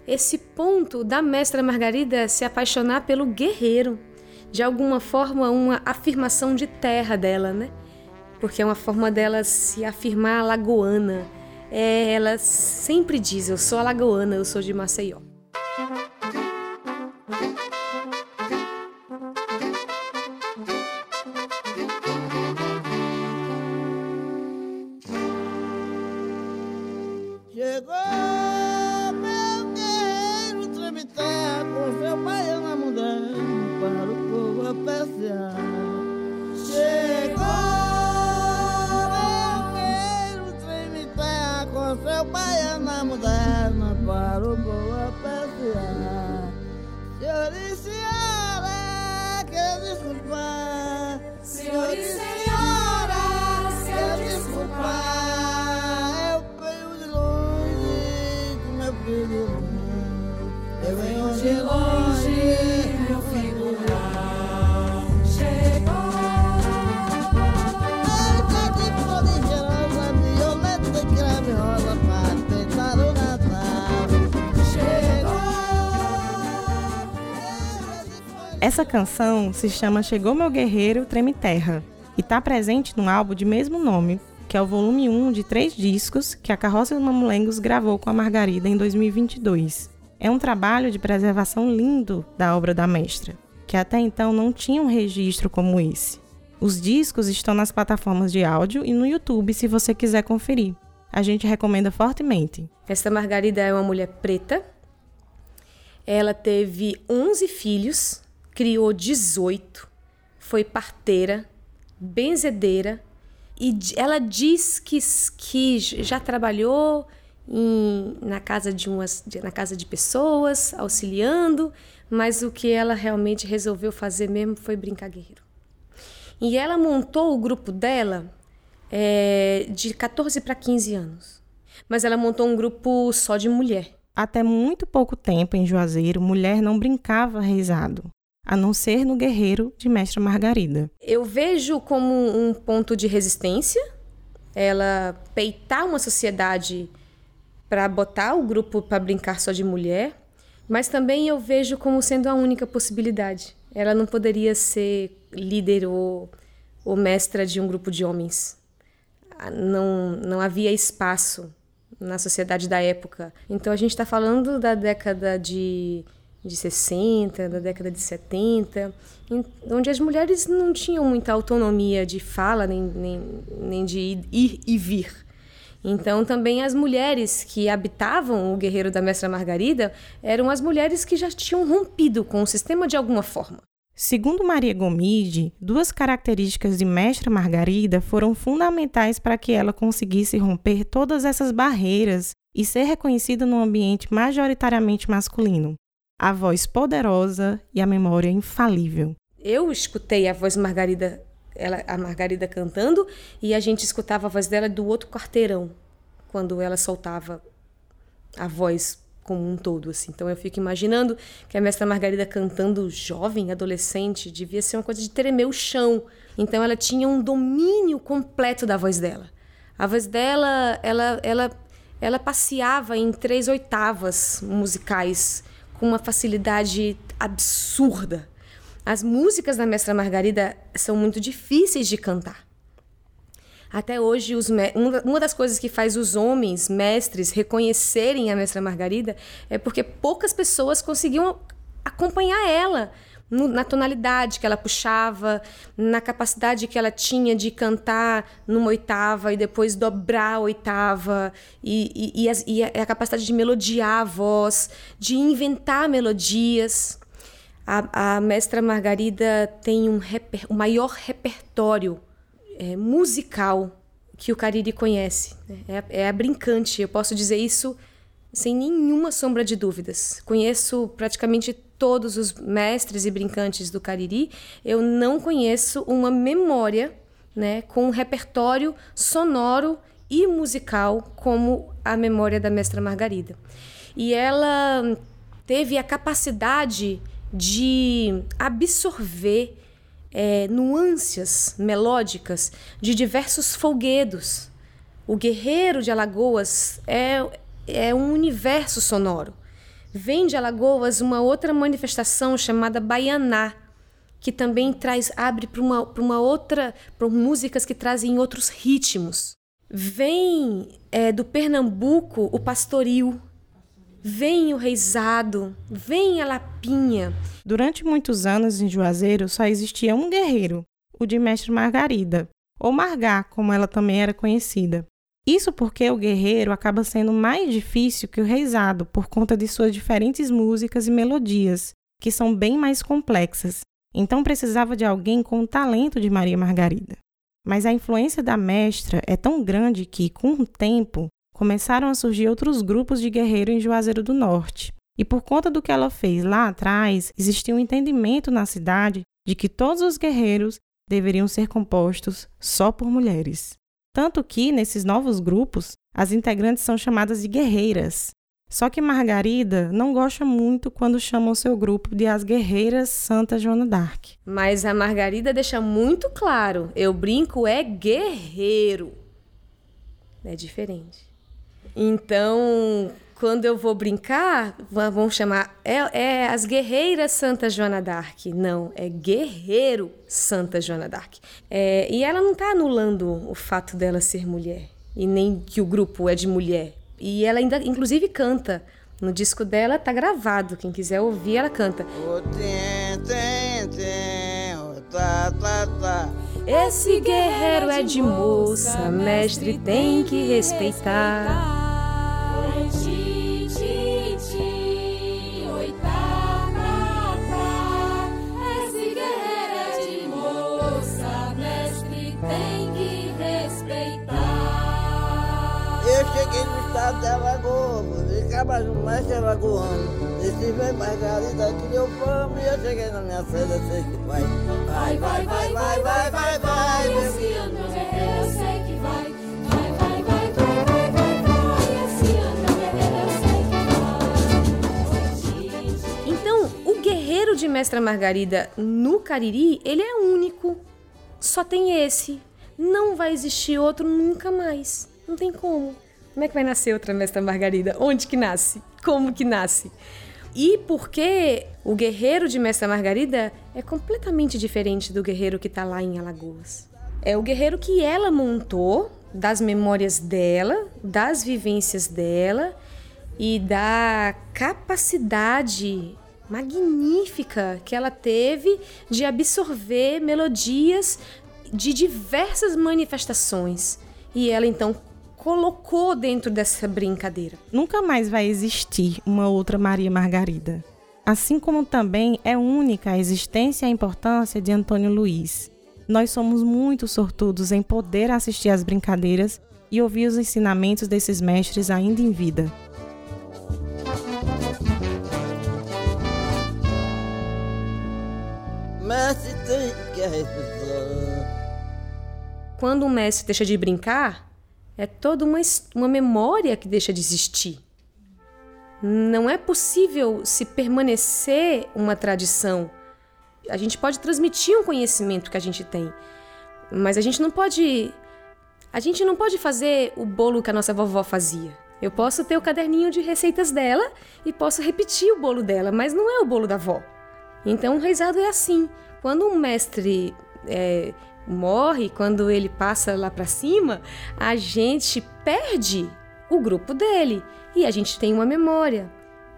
[SPEAKER 7] esse ponto da mestra Margarida se apaixonar pelo guerreiro. De alguma forma, uma afirmação de terra dela, né? Porque é uma forma dela se afirmar lagoana é, ela sempre diz: Eu sou alagoana, eu sou de Maceió.
[SPEAKER 3] Essa canção se chama Chegou Meu Guerreiro Treme Terra e está presente no álbum de mesmo nome, que é o volume 1 de três discos que a Carroça dos Mamulengos gravou com a Margarida em 2022. É um trabalho de preservação lindo da obra da mestra, que até então não tinha um registro como esse. Os discos estão nas plataformas de áudio e no YouTube se você quiser conferir. A gente recomenda fortemente.
[SPEAKER 7] Essa Margarida é uma mulher preta. Ela teve 11 filhos criou 18, foi parteira, benzedeira, e ela diz que, que já trabalhou em, na, casa de umas, na casa de pessoas, auxiliando, mas o que ela realmente resolveu fazer mesmo foi brincar guerreiro. E ela montou o grupo dela é, de 14 para 15 anos. Mas ela montou um grupo só de mulher.
[SPEAKER 3] Até muito pouco tempo em Juazeiro, mulher não brincava reizado a não ser no Guerreiro de Mestra Margarida.
[SPEAKER 7] Eu vejo como um ponto de resistência ela peitar uma sociedade para botar o grupo para brincar só de mulher, mas também eu vejo como sendo a única possibilidade. Ela não poderia ser líder ou, ou mestra de um grupo de homens. Não, não havia espaço na sociedade da época. Então a gente está falando da década de de 60, da década de 70, onde as mulheres não tinham muita autonomia de fala nem, nem, nem de ir e vir. Então, também as mulheres que habitavam o Guerreiro da Mestra Margarida eram as mulheres que já tinham rompido com o sistema de alguma forma.
[SPEAKER 3] Segundo Maria Gomide, duas características de Mestra Margarida foram fundamentais para que ela conseguisse romper todas essas barreiras e ser reconhecida num ambiente majoritariamente masculino: a voz poderosa e a memória infalível.
[SPEAKER 7] Eu escutei a voz Margarida, ela, a Margarida cantando, e a gente escutava a voz dela do outro quarteirão, quando ela soltava a voz como um todo, assim. Então eu fico imaginando que a mestra Margarida cantando jovem, adolescente, devia ser uma coisa de tremer o chão. Então ela tinha um domínio completo da voz dela. A voz dela, ela, ela, ela passeava em três oitavas musicais com uma facilidade absurda. As músicas da mestra Margarida são muito difíceis de cantar. Até hoje, uma das coisas que faz os homens mestres reconhecerem a mestra Margarida é porque poucas pessoas conseguiam acompanhar ela na tonalidade que ela puxava, na capacidade que ela tinha de cantar numa oitava e depois dobrar a oitava, e, e, e, a, e a, capacidade de melodiar a voz, de inventar melodias. A, a mestra Margarida tem um reper, o maior repertório é, musical que o Cariri conhece. Né? É, é a brincante, eu posso dizer isso sem nenhuma sombra de dúvidas. Conheço praticamente todos os mestres e brincantes do Cariri. Eu não conheço uma memória né, com um repertório sonoro e musical como a memória da mestra Margarida. E ela teve a capacidade de absorver é, nuances melódicas de diversos folguedos. O Guerreiro de Alagoas é, é um universo sonoro. Vem de Alagoas uma outra manifestação chamada Baianá, que também traz abre para uma, uma outra para músicas que trazem outros ritmos. Vem é, do Pernambuco o pastoril, Vem o reizado, vem a lapinha.
[SPEAKER 3] Durante muitos anos em Juazeiro só existia um guerreiro, o de Mestre Margarida, ou Margá, como ela também era conhecida. Isso porque o guerreiro acaba sendo mais difícil que o reizado por conta de suas diferentes músicas e melodias, que são bem mais complexas. Então precisava de alguém com o talento de Maria Margarida. Mas a influência da mestra é tão grande que, com o tempo, começaram a surgir outros grupos de guerreiros em Juazeiro do Norte. E por conta do que ela fez lá atrás, existia um entendimento na cidade de que todos os guerreiros deveriam ser compostos só por mulheres. Tanto que, nesses novos grupos, as integrantes são chamadas de guerreiras. Só que Margarida não gosta muito quando chamam seu grupo de as Guerreiras Santa Joana d'Arc.
[SPEAKER 7] Mas a Margarida deixa muito claro: eu brinco é guerreiro. É diferente. Então, quando eu vou brincar, vamos chamar. É, é as guerreiras Santa Joana d'Arc. Não, é guerreiro Santa Joana d'Arc. É, e ela não está anulando o fato dela ser mulher, e nem que o grupo é de mulher. E ela ainda, inclusive, canta. No disco dela tá gravado. Quem quiser ouvir, ela canta. Esse guerreiro é de moça, mestre tem que respeitar.
[SPEAKER 8] Alagoas, de Cabaju, mais que Alagoano. Esse vem Margarida que deu fome e eu cheguei na minha sede, sei que vai. Vai, vai, vai, vai, vai, vai, vai. Esse ano meu guerreiro eu sei que vai. Vai, vai, vai, vai, vai, vai, vai. Esse ano meu
[SPEAKER 7] guerreiro eu sei que vai. Então, o guerreiro de Mestra Margarida no Cariri, ele é único. Só tem esse. Não vai existir outro nunca mais. Não tem como. Como é que vai nascer outra Mestra Margarida? Onde que nasce? Como que nasce? E porque o guerreiro de Mestra Margarida é completamente diferente do guerreiro que está lá em Alagoas. É o guerreiro que ela montou, das memórias dela, das vivências dela e da capacidade magnífica que ela teve de absorver melodias de diversas manifestações. E ela então colocou dentro dessa brincadeira.
[SPEAKER 3] Nunca mais vai existir uma outra Maria Margarida. Assim como também é única a existência e a importância de Antônio Luiz. Nós somos muito sortudos em poder assistir às brincadeiras e ouvir os ensinamentos desses mestres ainda em vida.
[SPEAKER 7] Quando um mestre deixa de brincar, é toda uma, uma memória que deixa de existir. Não é possível se permanecer uma tradição. A gente pode transmitir um conhecimento que a gente tem, mas a gente não pode. A gente não pode fazer o bolo que a nossa vovó fazia. Eu posso ter o caderninho de receitas dela e posso repetir o bolo dela, mas não é o bolo da avó. Então o reizado é assim. Quando um mestre é, morre, quando ele passa lá para cima, a gente perde o grupo dele e a gente tem uma memória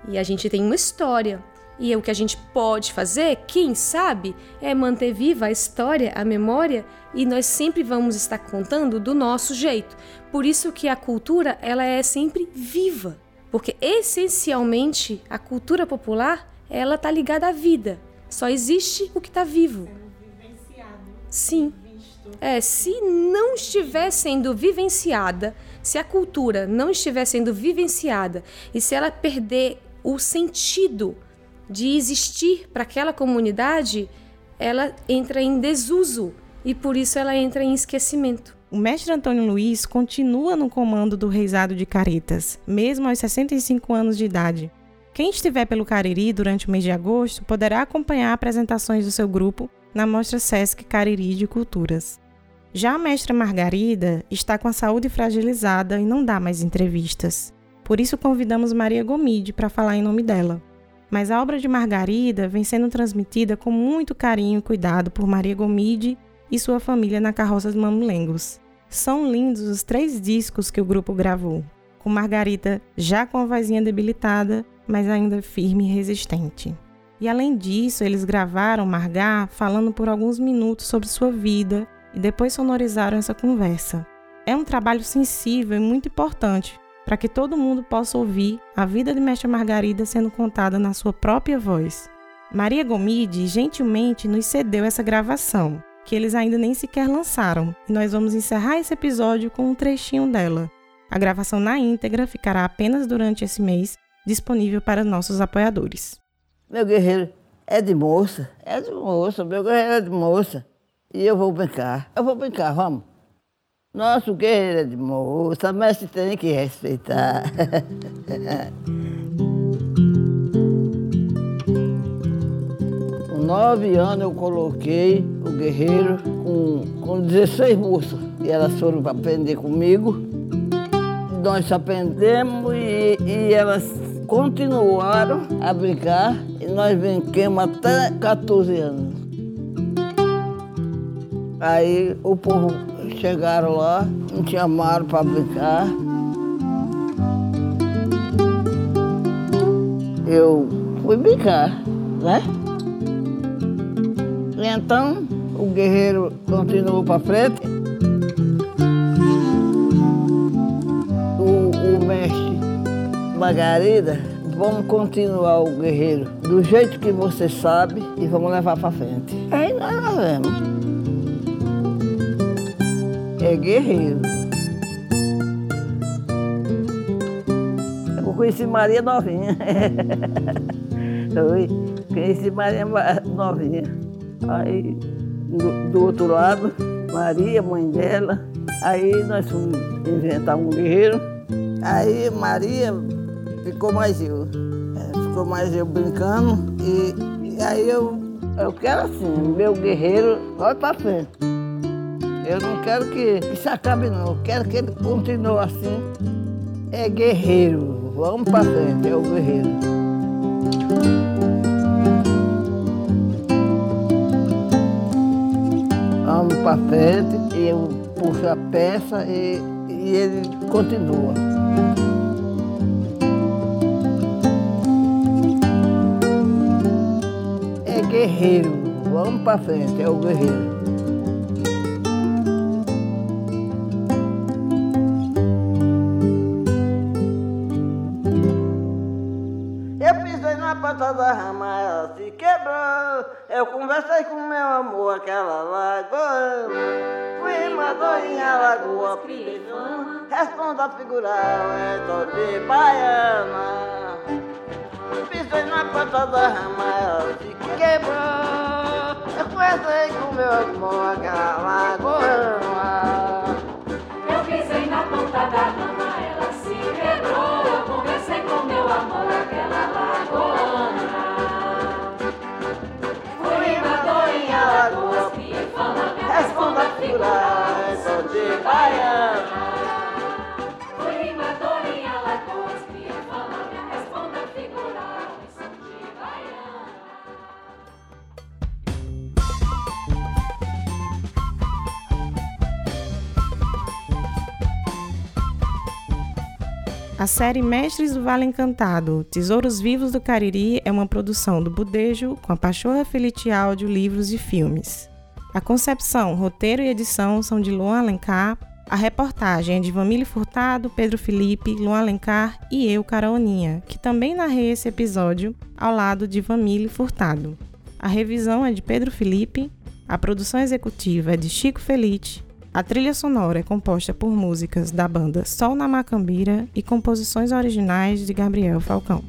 [SPEAKER 7] e a gente tem uma história. E o que a gente pode fazer, quem sabe, é manter viva a história, a memória, e nós sempre vamos estar contando do nosso jeito. Por isso que a cultura, ela é sempre viva, porque essencialmente a cultura popular, ela tá ligada à vida. Só existe o que está vivo. Sim. É, se não estiver sendo vivenciada, se a cultura não estiver sendo vivenciada e se ela perder o sentido de existir para aquela comunidade, ela entra em desuso e por isso ela entra em esquecimento.
[SPEAKER 3] O mestre Antônio Luiz continua no comando do Reisado de Caretas, mesmo aos 65 anos de idade. Quem estiver pelo Cariri durante o mês de agosto poderá acompanhar apresentações do seu grupo na Mostra Sesc Cariri de Culturas. Já a mestra Margarida está com a saúde fragilizada e não dá mais entrevistas. Por isso convidamos Maria Gomide para falar em nome dela. Mas a obra de Margarida vem sendo transmitida com muito carinho e cuidado por Maria Gomide e sua família na carroça de Mamulengos. São lindos os três discos que o grupo gravou, com Margarida já com a vozinha debilitada, mas ainda firme e resistente. E além disso, eles gravaram Margar falando por alguns minutos sobre sua vida e depois sonorizaram essa conversa. É um trabalho sensível e muito importante para que todo mundo possa ouvir a vida de Mestre Margarida sendo contada na sua própria voz. Maria Gomide gentilmente nos cedeu essa gravação, que eles ainda nem sequer lançaram, e nós vamos encerrar esse episódio com um trechinho dela. A gravação na íntegra ficará apenas durante esse mês disponível para nossos apoiadores.
[SPEAKER 8] Meu guerreiro é de moça, é de moça, meu guerreiro é de moça. E eu vou brincar, eu vou brincar, vamos. Nosso guerreiro é de moça, mas se tem que respeitar. Com nove anos eu coloquei o guerreiro com, com 16 moças. E elas foram para aprender comigo. Nós aprendemos e, e elas continuaram a brincar. Nós brincamos até 14 anos. Aí o povo chegaram lá, me chamaram para brincar. Eu fui brincar, né? E então o guerreiro continuou para frente. O, o mestre Margarida, vamos continuar o guerreiro do jeito que você sabe e vamos levar para frente. Aí nós levamos é guerreiro. Eu conheci Maria novinha. Oi, conheci Maria ma- novinha. Aí, do, do outro lado, Maria, mãe dela. Aí nós fomos inventar um guerreiro. Aí Maria ficou mais eu. Ficou mais eu brincando. E, e aí eu, eu quero assim, meu guerreiro, vai pra frente. Eu não quero que, se acabe, não. Eu quero que ele continue assim. É guerreiro. Vamos pra frente, é o guerreiro. Vamos pra frente, eu puxo a peça e, e ele continua. Guerreiro. Vamos pra frente, é o guerreiro. Da rama, ela se quebrou. Eu conversei com meu amor, aquela lagoa. Fui madoinha, lagoa, pisou. Responda figural, é tô de baiana. Pisei na ponta da rama, ela se quebrou. Eu conversei com meu amor, aquela lagoa.
[SPEAKER 9] Eu pisei na ponta da rama, ela se quebrou. Eu conversei com meu amor, aquela lagoana. Fui madoinha, lagoas, cria fama, me
[SPEAKER 8] Responda figural, é tô
[SPEAKER 9] de baiana.
[SPEAKER 3] A série Mestres do Vale Encantado, Tesouros Vivos do Cariri é uma produção do Budejo com a Pachorra Felite Áudio, Livros e Filmes. A concepção, roteiro e edição são de Luan Alencar, a reportagem é de Vamílio Furtado, Pedro Felipe, Luan Alencar e eu, Caraoninha, que também narrei esse episódio ao lado de Vamílio Furtado. A revisão é de Pedro Felipe, a produção executiva é de Chico Felite, a trilha sonora é composta por músicas da banda Sol na Macambira e composições originais de Gabriel Falcão.